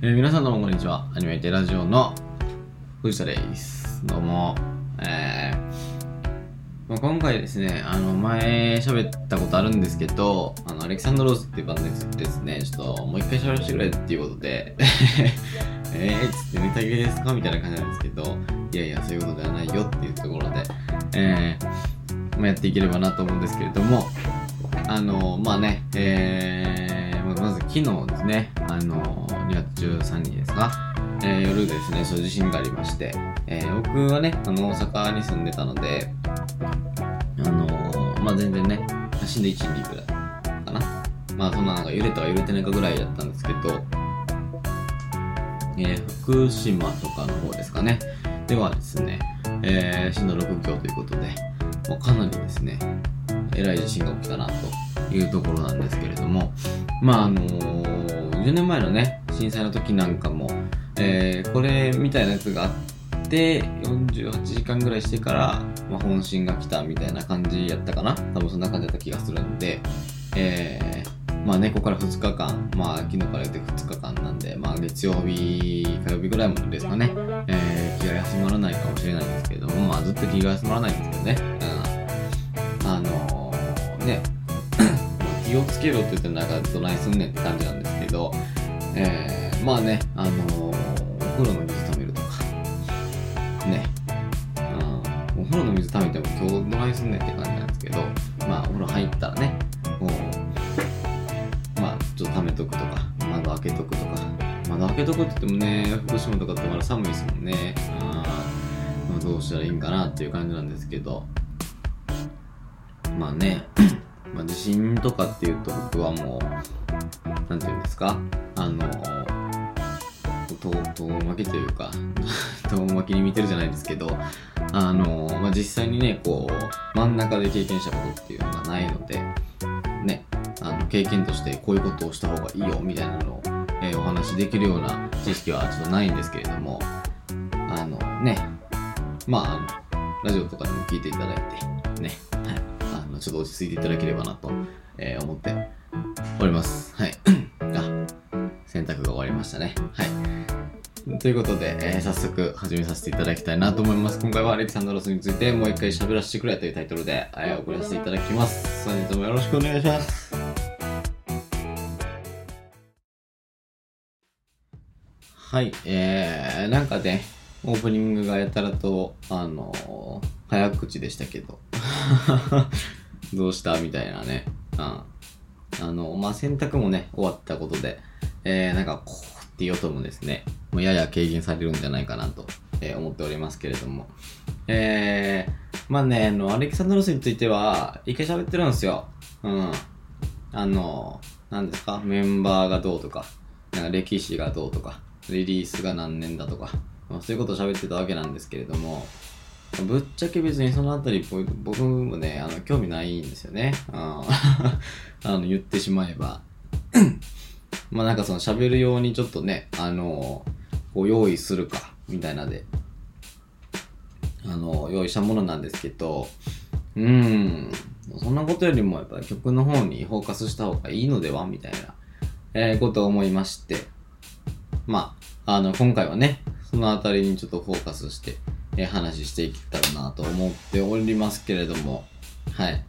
えー皆さんどうもこんにちは。アニメイテラジオの藤田です。どうも。えーまあ、今回ですね、あの、前喋ったことあるんですけど、あの、アレキサンドローズっていうバンドですね、ちょっともう一回喋らせてくれっていうことで、えーつってネタ切れですか？みたいな感じなんですけど、いやいや、そういうことではないよっていうところで、えーまあ、やっていければなと思うんですけれども、あの、まあね、えー、まずまず昨日ですね、あの、2月13日ですか、えー夜ですね、そういう地震がありまして、えー僕はね、あの、大阪に住んでたので、あのまあ全然ね、震で1ミリぐらいかな。まあそんななんか揺れたは揺れてないかぐらいだったんですけど、え福島とかの方ですかね。ではですね、え震度6強ということで、もうかなりですね、えらい地震が起きたなというところなんですけれども、まああの10年前のね、震災の時なんかも、えーこれみたいなやつがあって、48時間ぐらいしてから、まあ、本震が来たみたいな感じやったかな。多分そんな感じだった気がするんで、えーまあね、ここから2日間、まあ昨日から言って2日間なんで、まあ月曜日、火曜日ぐらいまでですかね、えー気が休まらないかもしれないんですけれども、まあずっと気が休まらないんですけどね、うん、あのー、ね、気をつけろって言ってなんかどないすんねんって感じなんですけど、えー、まあね、あのー、お風呂の水溜めるとか、ね、うん、お風呂の水溜めても今日どないすんねんって感じなんですけど、まあお風呂入ったらね、もう、まあちょっと溜めとくとか、窓開けとくとか、窓開けとくって言ってもね、福島とかってまだ寒いですもんね、うんま、どうしたらいいんかなっていう感じなんですけど、まあね、まあ、地震とかっていうと僕はもう、なんていうんですか、あの、遠巻きというか、遠巻きに見てるじゃないですけど、あの、まあ、実際にね、こう、真ん中で経験したことっていうのがないので、ね、あの、経験としてこういうことをした方がいいよ、みたいなのを、えーお話しできるような知識はちょっとないんですけれども、あの、ね、まあ、ラジオとかでも聞いていただいて、ね、の、ちょっと落ち着いていただければなと、えー思っております。はい。あ、洗濯が終わりましたね。はい。ということで、えー早速始めさせていただきたいなと思います。今回はアレキサンドロスについてもう一回喋らせてくれというタイトルで、えー送らせていただきます。本日もよろしくお願いします。はい、えー、なんかね、オープニングがやたらと、あのー早口でしたけど、どうした？みたいなね。うん。あの、まあ、洗濯もね、終わったことで、えー、なんか、こうっていう音もですね、もうやや軽減されるんじゃないかなと、えー思っておりますけれども。えー、まあね、あの、アレキサンドロスについては、一回喋ってるんですよ。うん。あの、なんですか、メンバーがどうとか、なんか歴史がどうとか、リリースが何年だとか、まあ、そういうことを喋ってたわけなんですけれども、ぶっちゃけ別にそのあたり僕もね、あの、興味ないんですよね。うん あの、言ってしまえば。まあなんかその喋るようにちょっとね、あの、こう用意するか、みたいなで、あの、用意したものなんですけど、うん、そんなことよりもやっぱ曲の方にフォーカスした方がいいのでは？みたいな、えーことを思いまして、まあ、あの、今回はね、そのあたりにちょっとフォーカスして、え話していけたらなと思っておりますけれども、はい。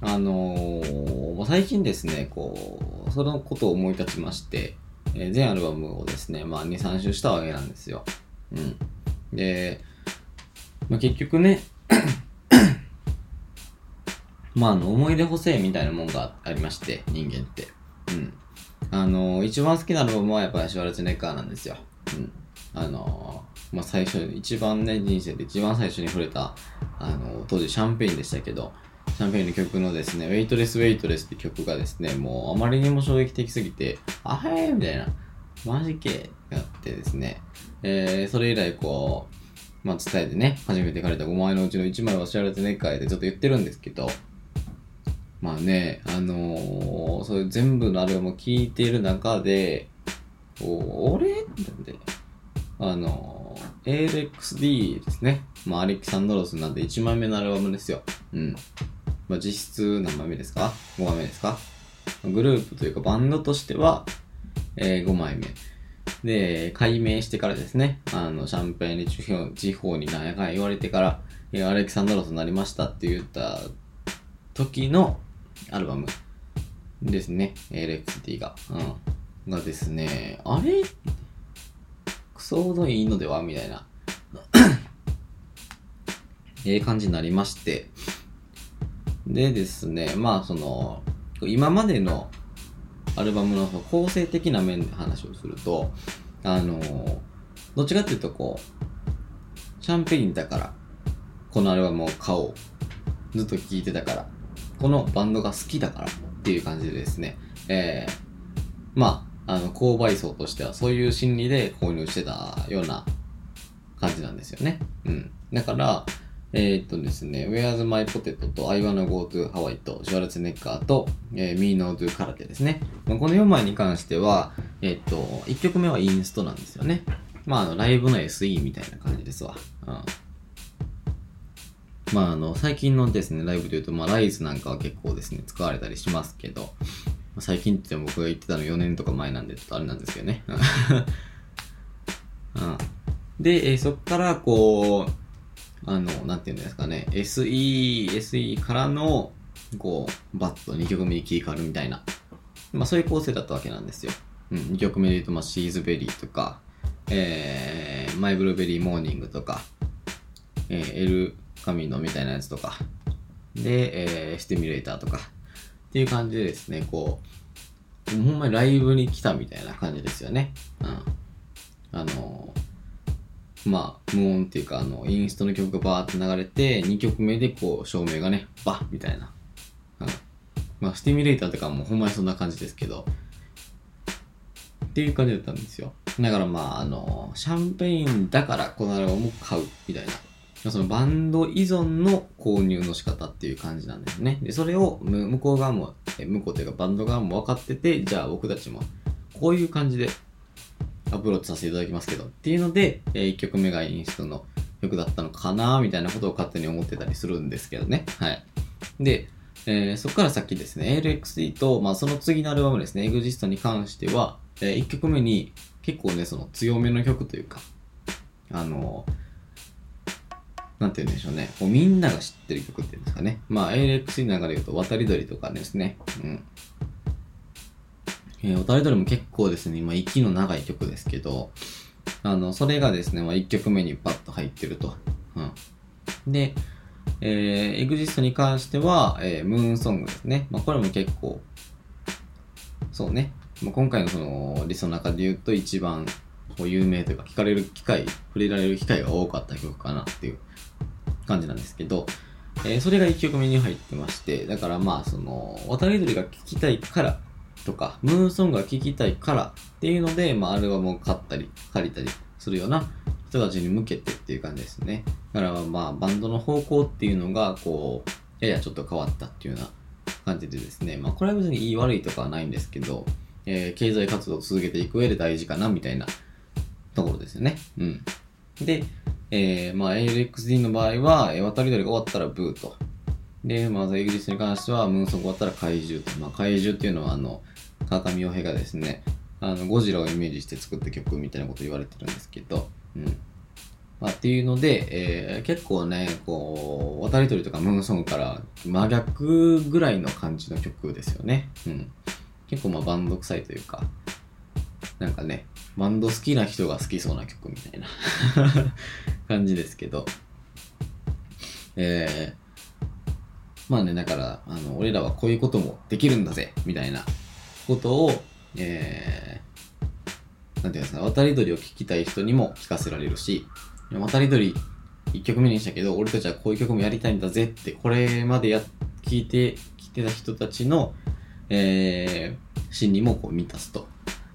あのー最近ですね、こう、そのことを思い立ちまして、えー全アルバムをですね、まあ2、3周したわけなんですよ。うん。で、まあ、結局ね、まあ、の、思い出補正みたいなもんがありまして、人間って。うん。あの、一番好きなアルバムはやっぱりシュワルツネッガーなんですよ。うん。あの、まあ、最初、一番ね、人生で一番最初に触れた、あの、当時シャンペーンでしたけど、シャンペーンの曲のですね、ウェイトレスウェイトレスって曲がですね、もうあまりにも衝撃的すぎて、あへーみたいな、マジけがあってですね、えー、それ以来こう、まあ、伝えてね、初めて借りた5枚のうちの1枚はシャルツェネッガーでちょっと言ってるんですけど、まあね、あのー、そういう全部のアルバムを聴いている中で、お俺？なんで、あのー、ALXD ですね。まあ、アレキサンドロスなんで1枚目のアルバムですよ。うん。まあ、実質何枚目ですか ?5 枚目ですか？グループというかバンドとしては、えー5枚目。で、解明してからですね、あの、シャンペーニ地方地方に何やかん言われてから、いやアレキサンドロスになりましたって言った時のアルバムですね、LXT が。うん。がですね、あれクソほどいいのでは？みたいな。ええ感じになりまして。でですね、まあその、今までのアルバムの構成的な面で話をすると、あの、どっちかっていうとこう、シャンペーンだから、このアルバムを買おう。ずっと聴いてたから、このバンドが好きだからっていう感じでですね、えー、まあ、あの、購買層としてはそういう心理で購入してたような感じなんですよね。うん。だから、えー、っとですね、Where's My Potato と I Wanna Go to Hawaii とシュワルツネッカーと、えー、Me No Do 空手ですね。まあ、この4枚に関しては、えー、っと、1曲目はインストなんですよね。まあ、あの、ライブの SE みたいな感じですわ。うん。まあ、あの、最近のですね、ライブで言うと、まあ、ライズなんかは結構ですね、使われたりしますけど、最近って言っても僕が言ってたの4年とか前なんで、ちょっとあれなんですけどね。うん。で、えそっから、こう、あの、なんていうんですかね、SE、SE からの、こう、バッと2曲目に切り替わるみたいな、まあそういう構成だったわけなんですよ。うん、2曲目で言うと、まあ、シーズベリーとか、えー、マイブルーベリーモーニングとか、えー、エルカミノみたいなやつとか、で、えー、スティミュレーターとか、っていう感じでですね、こう、ほんまにライブに来たみたいな感じですよね。うん。あのまあ、無音っていうか、あの、インストの曲がバーって流れて、2曲目でこう、照明がね、バッみたいな。うん。まあ、スティミュレーターとかもほんまにそんな感じですけど、っていう感じだったんですよ。だからまあ、あの、シャンペインだからこのアルバムを買う、みたいな。そのバンド依存の購入の仕方っていう感じなんですね。で、それを向こう側も、向こうというかバンド側も分かってて、じゃあ僕たちもこういう感じでアプローチさせていただきますけど、っていうので、え1曲目がインストの曲だったのかなみたいなことを勝手に思ってたりするんですけどね。はい。で、えーそこから先ですね、LXD と、まあ、その次のアルバムですね、EXIST に関しては、え1曲目に結構ね、その強めの曲というか、あのなんて言うんでしょうね、こうみんなが知ってる曲っていうんですかね。まあ、ALX の中で言うと、渡り鳥とかですね。うん。えー、渡り鳥も結構ですね、今、息の長い曲ですけど、あの、それがですね、まあ、1曲目にパッと入ってると。うん。で、えー、EXIST に関しては、えー、ムーンソングですね。まあ、これも結構、そうね。まあ、今回のその、リスの中で言うと一番、こう有名というか、聞かれる機会、触れられる機会が多かった曲かなっていう感じなんですけど、えーそれが1曲目に入ってまして、だからまあ、その、渡り鳥が聴きたいからとか、ムーンソングが聴きたいからっていうので、まあ、アルバムを買ったり、借りたりするような人たちに向けてっていう感じですね。だからまあ、バンドの方向っていうのが、こう、ややちょっと変わったっていうような感じでですね、まあ、これは別にいい悪いとかはないんですけど、えー経済活動を続けていく上で大事かな、みたいなところですよね。うん。で、えー、まあ、ALXD の場合は、渡り鳥が終わったらブーと。で、まず、エグリスに関しては、ムーンソング終わったら怪獣と。まあ、怪獣っていうのは、あの、川上洋平がですね、あの、ゴジラをイメージして作った曲みたいなこと言われてるんですけど、うん。まあ、っていうので、えー結構ね、こう、渡り鳥とかムーンソンから真逆ぐらいの感じの曲ですよね。うん。結構まあバンド臭いというか、なんかね、バンド好きな人が好きそうな曲みたいな 感じですけど、えー、まあね、だから、あの、俺らはこういうこともできるんだぜ、みたいなことを、えー、なんていうんですか、渡り鳥を聞きたい人にも聞かせられるし、渡り鳥1曲目にしたけど、俺たちはこういう曲もやりたいんだぜって、これまでや、聞いてきてた人たちの、えー、心理もこう満たすと。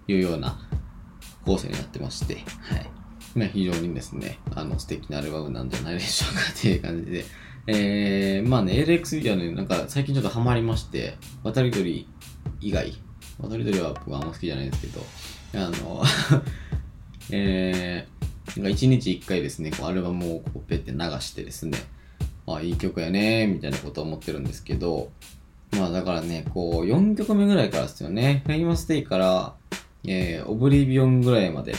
いうような構成になってまして、はい。まあ非常にですね、あの素敵なアルバムなんじゃないでしょうかっていう感じで、えー、まあね、LXD はね、なんか最近ちょっとハマりまして、渡り鳥以外、渡り鳥は僕はあんま好きじゃないですけど、あの、えー、なんか1日1回ですね、こうアルバムをこうペッて流してですね、あ、いい曲やねみたいなことを思ってるんですけど、まあだからね、こう4曲目ぐらいからですよね、 Famous Day から、えー、 Oblivion ぐらいまで。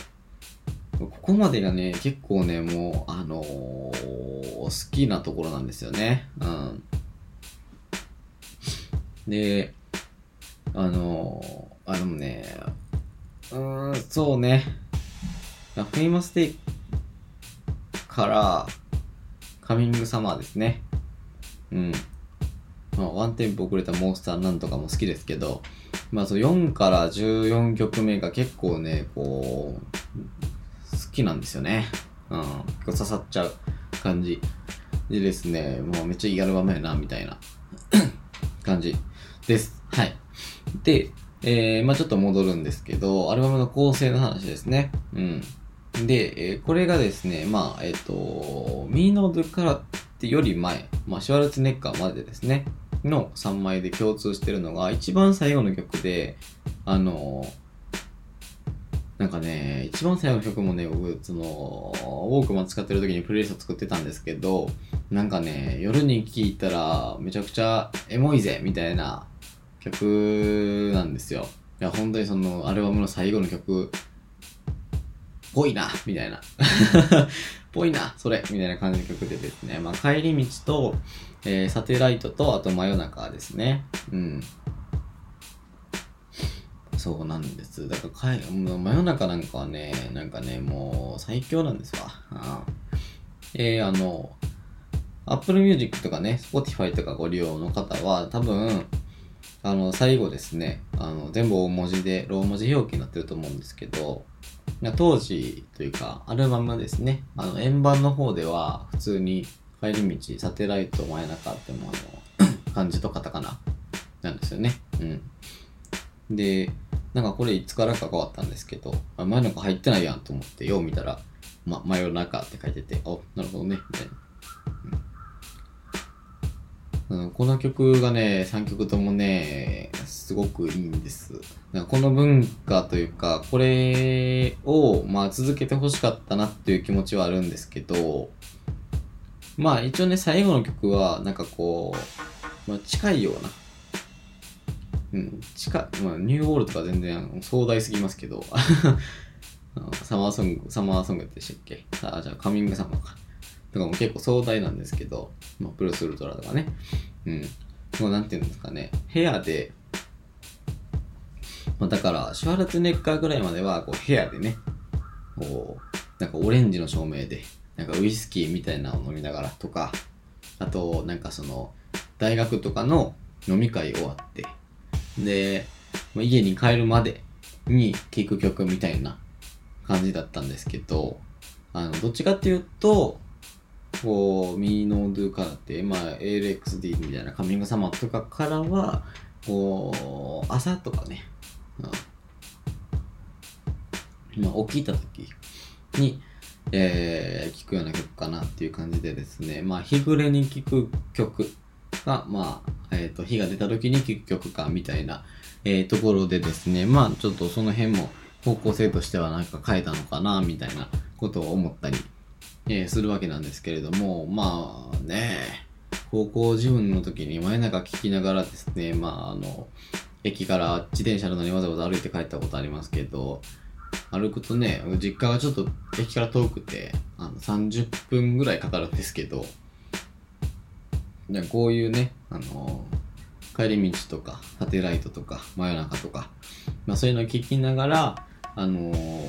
ここまでがね、結構ね、もう、あのー、好きなところなんですよね。うん。で、あのー、あのね、うーん、そうね。Famous Day から、 Coming Summer ですね。うん。まあ、ワンテンポ遅れたモンスターなんとかも好きですけど、まあ、その4から14曲目が結構ね、こう、好きなんですよね。うん。結構刺さっちゃう感じ。でですね、もうめっちゃいいアルバムやな、みたいな 感じです。はい。で、えー、まあちょっと戻るんですけど、アルバムの構成の話ですね。うん。で、えー、これがですね、まあ、えっ、ー、と、ミーノードからってより前、まあ、シュワルツネッカーまでですね、の3枚で共通してるのが、一番最後の曲で、あのなんかね、一番最後の曲もね、僕、その、ウォークマン使ってる時にプレイリスト作ってたんですけど、なんかね、夜に聴いたらめちゃくちゃエモいぜみたいな曲なんですよ。いや、本当にそのアルバムの最後の曲、ぽいなみたいな。ぽいなそれみたいな感じの曲でですね、まあ、帰り道と、えー、サテライトと、あと真夜中ですね。うん。そうなんです。だからかもう真夜中なんかはね、なんかね、もう最強なんですわ。あえー、あの、Apple Music とかね、Spotify とかご利用の方は、多分、あの、最後ですね、あの、全部大文字で、ロー文字表記になってると思うんですけど、当時というか、アルバムですね、あの、円盤の方では、普通に、帰り道、サテライト、真夜中ってもあの、漢字とカタカナなんですよね。うん。で、なんかこれいつからか変わったんですけど、あ真夜中入ってないやんと思って、よう見たら、ま、真夜中って書いてて、お、なるほどね、みたいな。うん、この曲がね、3曲ともね、すごくいいんです。なんかこの文化というか、これを、まあ、続けてほしかったなっていう気持ちはあるんですけど、まあ一応ね、最後の曲は、なんかこう、まあ近いような、うん、近い、まあニューオールとか全然壮大すぎますけど、サマーソング、サマーソングでしたっけ？あ、じゃあカミングサマーか。とかも結構壮大なんですけど、まあ、プロスウルトラとかね。うん。もうなんていうんですかね、部屋で、まあ、だから、シュワルツネッカーぐらいまでは、こう、部屋でね、こう、なんかオレンジの照明で、なんかウイスキーみたいなのを飲みながらとか、あと、なんかその、大学とかの飲み会終わって、で、家に帰るまでに聴く曲みたいな感じだったんですけど、あの、どっちかっていうと、こう、ミーノードゥからって、まあ、ALXD みたいなカミングサマーとかからは、こう、朝とかね、うん、まあ、起きた時に、えー、聴くような曲かなっていう感じでですね、まあ、日暮れに聴く曲が、まあ、えっ、ー、と、日が出た時に聴く曲か、みたいな、えー、ところでですね、まあ、ちょっとその辺も方向性としてはなんか変えたのかな、みたいなことを思ったりえー、するわけなんですけれども、まあね、高校自分の時に真夜中聞きながらですね、まああの、駅から自転車なのにわざわざ歩いて帰ったことありますけど、歩くとね、実家がちょっと駅から遠くて、あの30分ぐらいかかるんですけど、こういうね、あの帰り道とか、サテライトとか、真夜中とか、まあそういうのを聞きながら、あのー、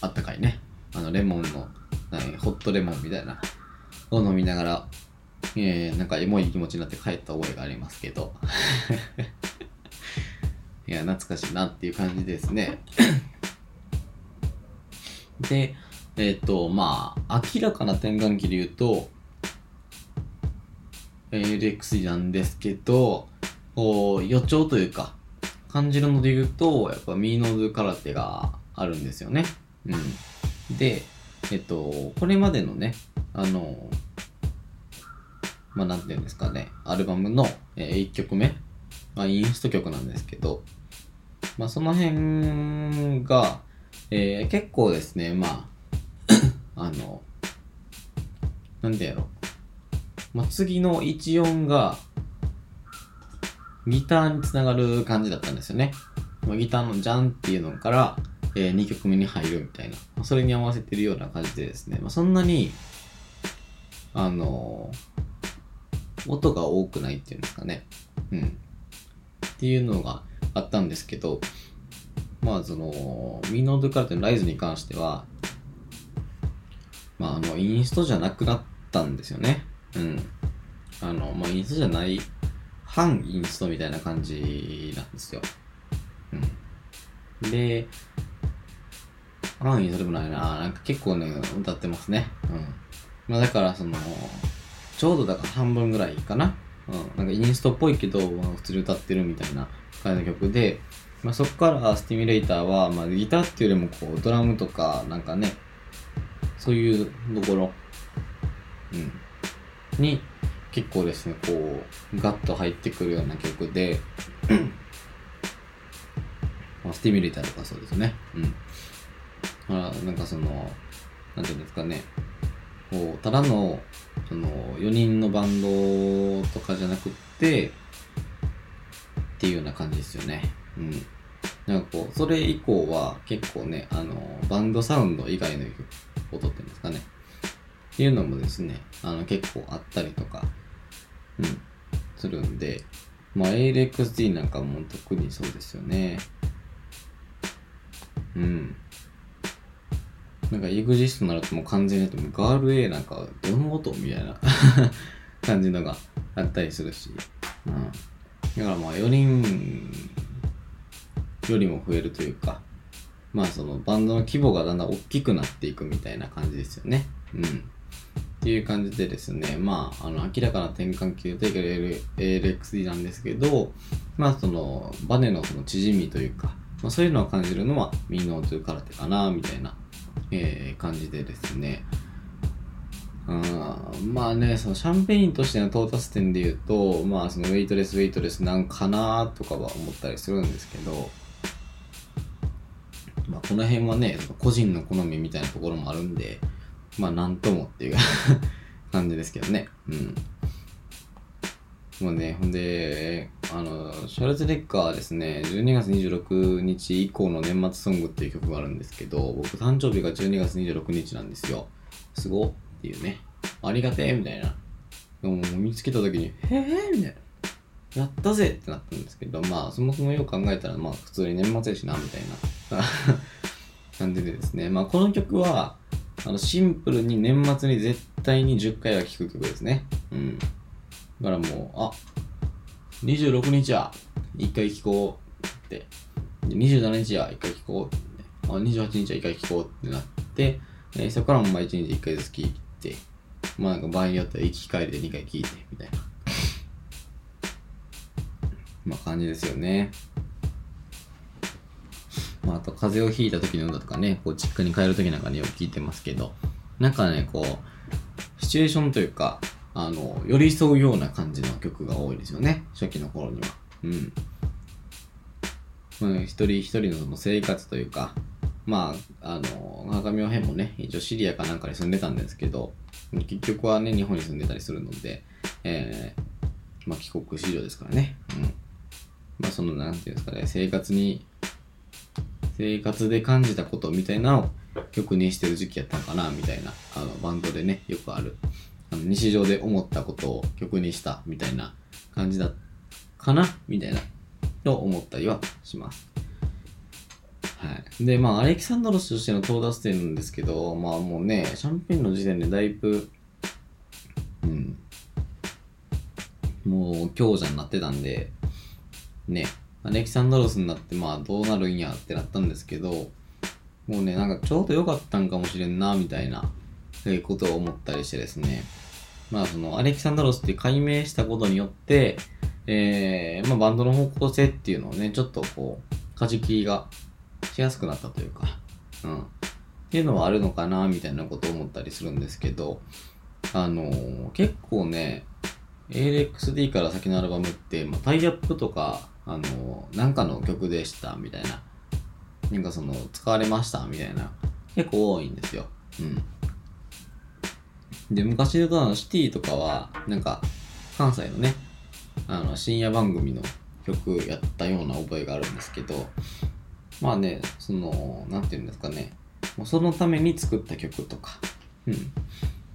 あったかいね、あのレモンのホットレモンみたいなを飲みながら、えー、なんかエモい気持ちになって帰った覚えがありますけど。いや、懐かしいなっていう感じですね。で、えっ、ー、と、まあ、明らかな転換期で言うと、LX なんですけど、こう予兆というか、感じるので言うと、やっぱミーノーズ空手があるんですよね。うん。で、えっと、これまでのね、あの、まあ、なんていうんですかね、アルバムの、1曲目、まあ、インスト曲なんですけど、まあ、その辺が、えー、結構ですね、まあ、あの、なんでやろまあ、次の1音が、ギターにつながる感じだったんですよね。まあ、ギターのジャンっていうのから、え2曲目に入るみたいな、まあそれに合わせてるような感じでですね、まあ、そんなに、あの音が多くないっていうんですかね。うん。っていうのがあったんですけど、まあその、ミノードカルテのライズに関しては、まああの、インストじゃなくなったんですよね。うん。あの、まあインストじゃない、反インストみたいな感じなんですよ。うん。で、反インストでもないな。なんか結構ね、歌ってますね。うん。まあだからその、ちょうどだから半分ぐらいかな。うん。なんかインストっぽいけど、まあ普通に歌ってるみたいな感じの曲で、まあそこからスティミュレーターは、まあギターっていうよりもこう、ドラムとか、なんかね、そういうところ、うん。に、結構ですね、こう、ガッと入ってくるような曲で、まあ、スティミュレーターとかそうですね。うん。あ、なんかその、なんていうんですかね、こう、ただの、その、4人のバンドとかじゃなくって、っていうような感じですよね。うん。なんかこう、それ以降は結構ね、あの、バンドサウンド以外の曲を撮ってるんですかね。っていうのもですね、あの、結構あったりとか、うん、するんで、まあ、ALXD なんかも特にそうですよね。うん。なんか EXIST になるともう完全にもうガール A なんかどの音みたいな 感じのがあったりするし。うん。だからまあ4人よりも増えるというか、まあそのバンドの規模がだんだん大きくなっていくみたいな感じですよね。うん。っていう感じでですね、まあ、あの、明らかな転換球で ALXD なんですけど、まあその、バネのその縮みというか、まあそういうのを感じるのは Me No Do Karate かな、みたいな、えー感じでですね、うんまあね、その Champagne としての到達点で言うと、まあその Waitress, Waitress なんかなとかは思ったりするんですけど、まあこの辺はね、個人の好みみたいなところもあるんで、まあなんともっていう 感じですけどね。うん。もうね、ほんで、あの、シャルツ・レッカーはですね、12月26日以降の年末ソングっていう曲があるんですけど、僕誕生日が12月26日なんですよ。すごっていうね。ありがてえみたいな。でも見つけた時に、へえみたいな。やったぜってなったんですけど、まあそもそもよく考えたら、まあ普通に年末やしな、みたいな 感じでですね。まあこの曲は、あのシンプルに年末に絶対に10回は聴く曲ですね。うん。だからもう、あ、26日は1回聴こうって。27日は1回聴こうって、あ、28日は1回聴こうってなって、えーそこからもま1日1回ずつ聴いて、まあなんか場合によっては行き帰りで2回聴いて、みたいな。まあ感じですよね。まああと風邪をひいた時の歌とかね、こう実家に帰る時なんかによく聞いてますけど、なんかね、こう、シチュエーションというか、あの、寄り添うような感じの曲が多いですよね。初期の頃には。うん。まあ、一人一人のその生活というか、まあ、あの、母上編もね、一応シリアかなんかに住んでたんですけど、結局はね、日本に住んでたりするので、えー、まあ帰国子女ですからね。うん。まあその、なんていうんですかね、生活に、生活で感じたことみたいなのを曲にしてる時期やったのかな、みたいな、あの、バンドでね、よくある、あの日常で思ったことを曲にした、みたいな感じだ、かなみたいな、と思ったりはします。はい。で、まあ、アレキサンドロスとしての到達点なんですけど、まあもうね、シャンペンの時点でだいぶ、うん、もう強者になってたんで、ね、アレキサンドロスになって、まあどうなるんやってなったんですけど、もうね、なんかちょうど良かったんかもしれんな、みたいな、そういうことを思ったりしてですね、まあその、アレキサンドロスって解明したことによって、えー、まあバンドの方向性っていうのをね、ちょっとこう、舵切りがしやすくなったというか、うん。っていうのはあるのかな、みたいなことを思ったりするんですけど、あのー結構ね、ALXD から先のアルバムって、まあ、タイアップとか、あのなんかの曲でした、みたいな。なんかその、使われました、みたいな。結構多いんですよ。うん。で、昔で言うとあのシティとかは、なんか、関西のね、あの、深夜番組の曲やったような覚えがあるんですけど、まあね、その、なんていうんですかね、もうそのために作った曲とか、うん。っ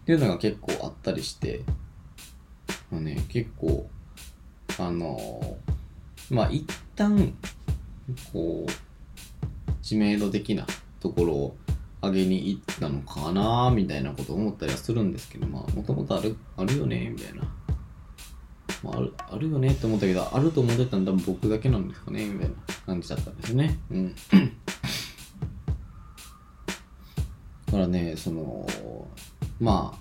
ていうのが結構あったりして、まあね、結構、あのまあ一旦、こう、知名度的なところを上げに行ったのかなみたいなことを思ったりはするんですけど、まあ、もともとある、あるよねみたいな。まあ、ある、あるよねって思ったけど、あると思ってたんだ僕だけなんですかねみたいな感じだったんですね。うん。だからね、その、ま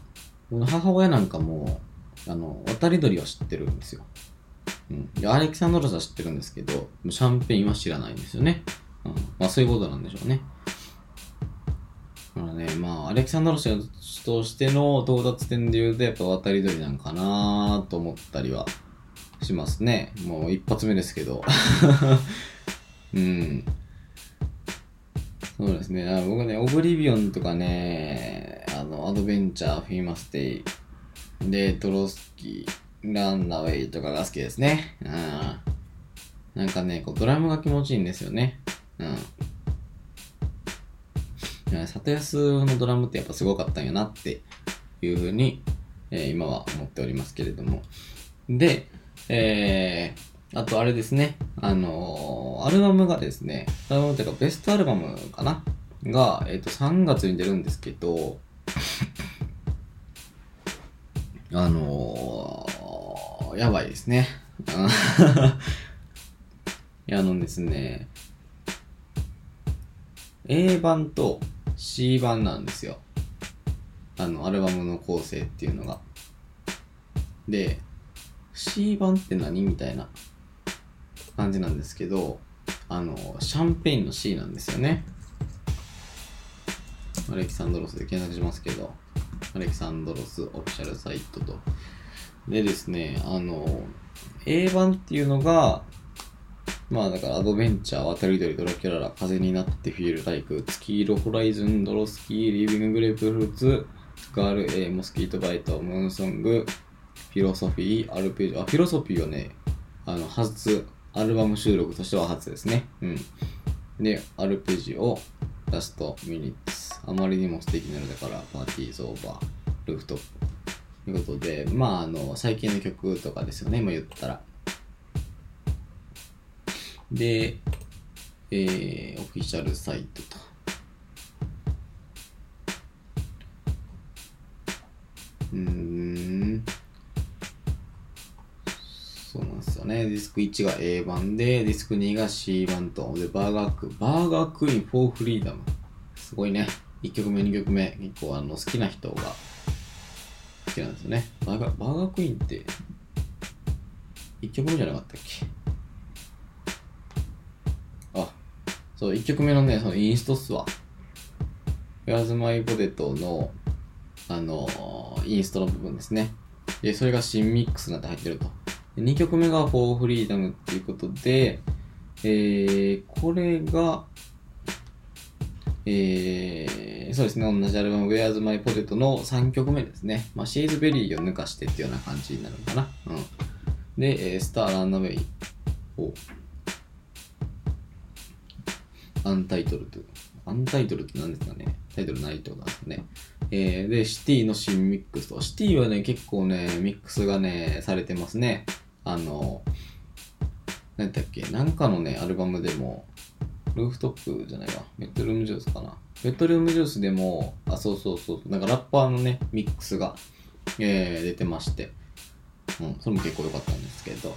あ、母親なんかも、あの、渡り鳥は知ってるんですよ。うん。アレキサンドロスは知ってるんですけど、シャンペインは知らないんですよね。うん。まあ、そういうことなんでしょうね。だからね、まあ、アレキサンドロスとしての到達点で言うと、やっぱ渡り鳥なんかなと思ったりはしますね。もう一発目ですけど。うん。そうですね。僕ね、オブリビオンとかね、あの、アドベンチャー、フィーマステイ、で、トロスキー、ランナウェイとかが好きですね。うん。なんかね、こうドラムが気持ちいいんですよね。うん。里安のドラムってやっぱすごかったんやなっていうふうに、えー、今は思っておりますけれども。で、えー、あとあれですね、あのー、アルバムがですね、アルバムっていうかベストアルバムかな？が、えっ、ー、と、3月に出るんですけど、あのやばいですね。いや、あのですね、A 版と C 版なんですよ。あの、アルバムの構成っていうのが。で、C 版って何みたいな感じなんですけど、あの、 Champagne の C なんですよね。 Alexandros で検索しますけど、 Alexandros オフィシャルサイトと。でですね、あの、A 版っていうのが、まあだから Adventure、ワタリドリ、Dracula La、風になって Feel like、月色ホライズン、 Droshky、Leaving Grapefruits、Girl A、Mosquito Bite、ムーンソング、フィロソフィー、アルペジオ、あ、フィロソフィーはね、あの、初、アルバム収録としては初ですね。うん。で、アルペジオ、ラスト、ミニッツ、あまりにも素敵なのだから、パーティーズオーバー、ルフトップ。ということで、まあ、あの、最近の曲とかですよね、今言ったら。で、えー、オフィシャルサイトと。うん。そうなんですよね。ディスク1が A 版で、ディスク2が C 版と。で、バーガーク、バーガークイーンフォーフリーダム。すごいね。1曲目、2曲目。結構あの好きな人が好きなんですよね。バーガ、バーガークイーンって、1曲目じゃなかったっけ？あそう、1曲目のね、そのインストっすわ。Where's My Potato の、あのー、インストの部分ですね。で、それが新ミックスになって入ってると。2曲目が For Freedom っていうことで、えー、これが、えー、そうですね、同じアルバム Where's My Potato の3曲目ですね。まあ、シーズベリーを抜かしてっていうような感じになるのかな。うん。で、えー、スターランナウェイをアンタイトルと、アンタイトルって何ですかねタイトルないってことなんですね。えー、で、シティの新ミックスと。シティはね、結構ね、ミックスがね、されてますね。あの、何だっけなんかのね、アルバムでも、ルーフトップじゃないわ。ベッドルームジュースかな。ベッドルームジュースでも、あ、そうそうそう、なんかラッパーのね、ミックスが、えー、出てまして、うん、それも結構良かったんですけど。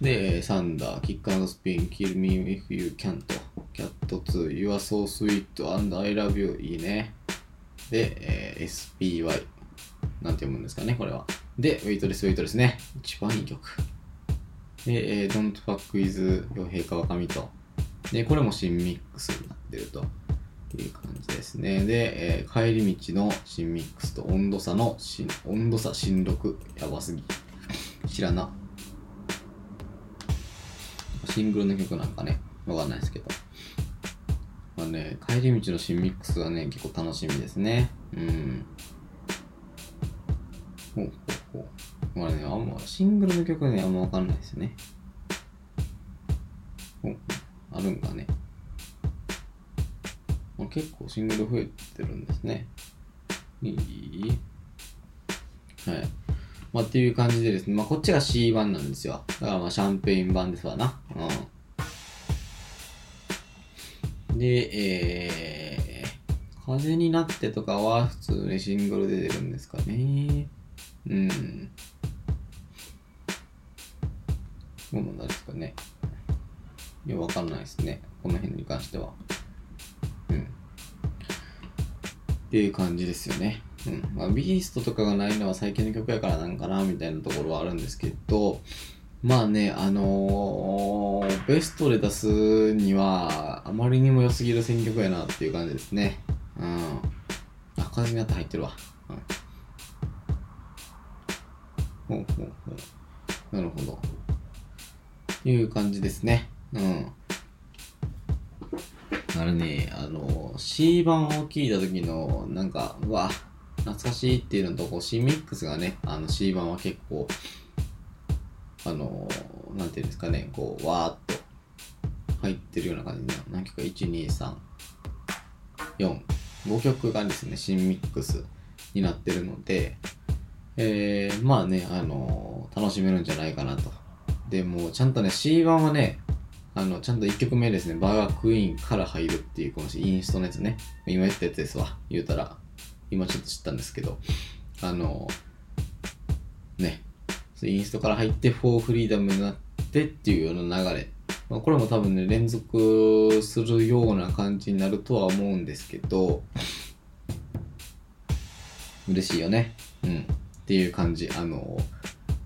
で、サンダー、キックスピン、キルミー if you can と。キャット2、You're so sweet and I love you いいね。で、えー、SPY。なんて読むんですかね、これは。で、ウェイトレスウェイトレスね。一番いい曲。で、えー、Don't Fuck with 傭兵川上と。で、これも新ミックスになってるという感じですね。で、えー、帰り道の新ミックスと温度差の新、温度差新録。やばすぎ。知らな。シングルの曲なんかね、わかんないですけど。まあね、帰り道の新ミックスがね、結構楽しみですね。うん。ほうほうほう。まあね、あんま、シングルの曲ね、あんまわかんないですね。ほうあるんかね。まあ、結構シングル増えてるんですね。いい？はい。まあ、っていう感じでですね、まあ、こっちが C 版なんですよ。だからまあ、シャンペーン版ですわな。うん。で、えー、風になってとかは普通にシングルで出るんですかね。うん。どうなんですかね。いや、わかんないですね。この辺に関しては。うん。っていう感じですよね。うん。まあ、ビーストとかがないのは最近の曲やからなんかな、みたいなところはあるんですけど、まあね、あのー、ベストで出すには、あまりにも良すぎる選曲やなっていう感じですね。うん。あ、風になって入ってるわ。うん。ほうほうほう。なるほど。いう感じですね。うん。あれね、あの、C 版を聞いた時の、なんか、うわ、懐かしいっていうのと、こう C ミックスがね、あの C 版は結構、あの、なんていうんですかね、こう、わーっと入ってるような感じで、何曲か、1、2、3、4、5曲がですね、新ミックスになってるので、えー、まあね、あの楽しめるんじゃないかなと。でも、ちゃんとね、C1 はね、あの、ちゃんと1曲目ですね、バーガークイーンから入るっていう、このインストのやつね。今言ったやつですわ。言うたら。今ちょっと知ったんですけど。あの、ね。インストから入って、フォーフリーダムになってっていうような流れ。まあ、これも多分ね、連続するような感じになるとは思うんですけど、嬉しいよね。うん。っていう感じ。あの、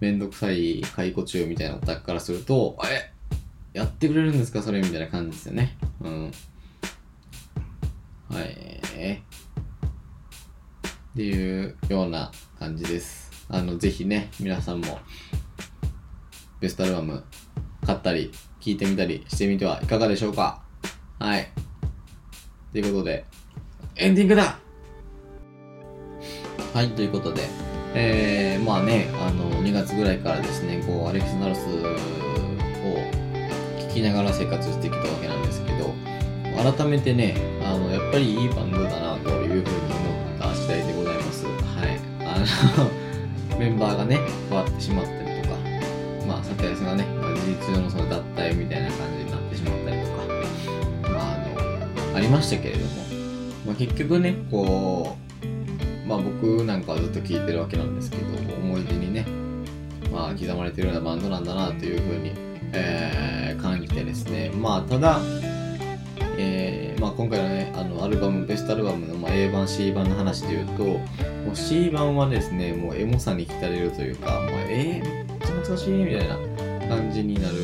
めんどくさい解雇中みたいなオタクからすると、えやってくれるんですか？それみたいな感じですよね。うん。はい。っていうような感じです。あの、ぜひね、皆さんも、ベストアルバム買ったり、聴いてみたりしてみてはいかがでしょうかはい。ということで、エンディングだはい、ということで、えー、まあね、あの、2月ぐらいからですね、こう、アレキス・ナルスを聴きながら生活してきたわけなんですけど、改めてね、あの、やっぱりいいバンドだなというふうに思った次第でございます。はい。あの、メンバーがね、変わってしまったりとか、まあ、サテヤスがね、事実上のその脱退みたいな感じになってしまったりとか、まあ、あの、ありましたけれども、まあ、結局ね、こう、まあ僕なんかはずっと聴いてるわけなんですけど、思い出にね、まあ刻まれてるようなバンドなんだなというふうに、えー、まあただ、えーまあ、今回のね、あのアルバム、ベストアルバムの、まあ、A 版、C 版の話で言うと、もう C 版はですね、もうエモさに浸れるというか、まあ、えー、めっちゃ懐かしいみたいな感じになる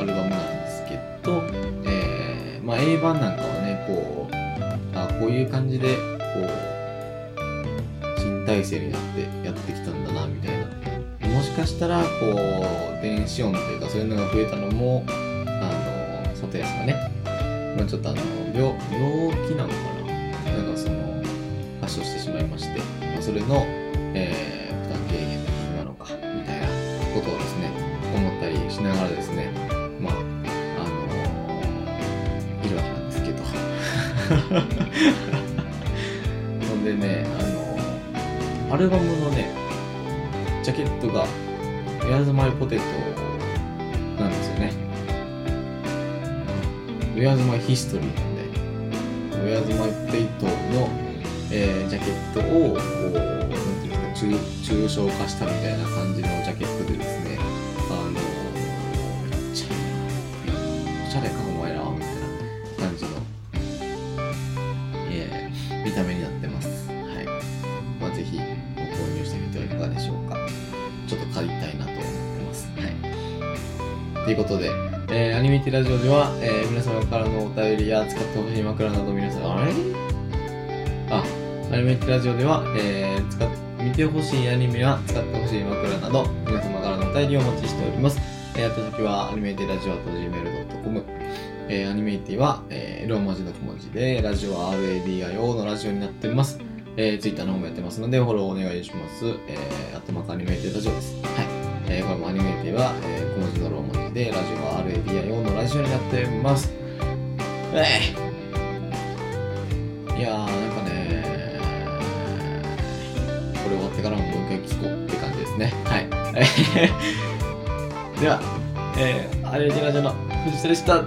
アルバムなんですけど、えーまあ、A 版なんかはね、こう、あこういう感じで、こう、新体制になってやってきたんだな、みたいな。もしかしたら、こう、電子音というか、そういうのが増えたのも、あの、里安がね、まあ、ちょっとあの病病気なのかな。なんかその発症してしまいまして、まあ、それの、えー負担軽減のためなのかみたいなことをですね思ったりしながらですね。まああのいるわけなんですけど。ほんでねあのアルバムのねジャケットが「Where's My Potato」なん Where's My History なんで Where's My Potato の、えージャケットをこうなんていうんですか抽抽象化したみたいな感じのジャケットでですねあのめっちゃおしゃれかお前らはみたいな感じの、えー見た目になってます。はい。まあぜひご購入してみてはいかがでしょうか。ちょっと買いたいなと思ってます。はい。ということで、えーアニメティラジオでは、えー皆様からのお便りや使ってほしい枕など皆さん、あれ？あ、アニメティラジオでは、えー使っ見てほしいアニメや使ってほしい枕など皆様からのお便りをお待ちしております。えー、あと先はアニメティラジオ .gmail.com えーアニメイティは、えーローマ字の小文字で、ラジオは RADIO のラジオになっております。えー、ツイッターの方もやってますので、フォローお願いします。えー、あとまかアニメイティラジオです。はい。えーこれもアニメイティは、えー小文字のローマ字で、ラジオは RADIO のラジオになってます。えいやー、なんかねこれ終わってからももう一回聞こうって感じですね。はい。では、えー、RADIO ラジオの藤田でした。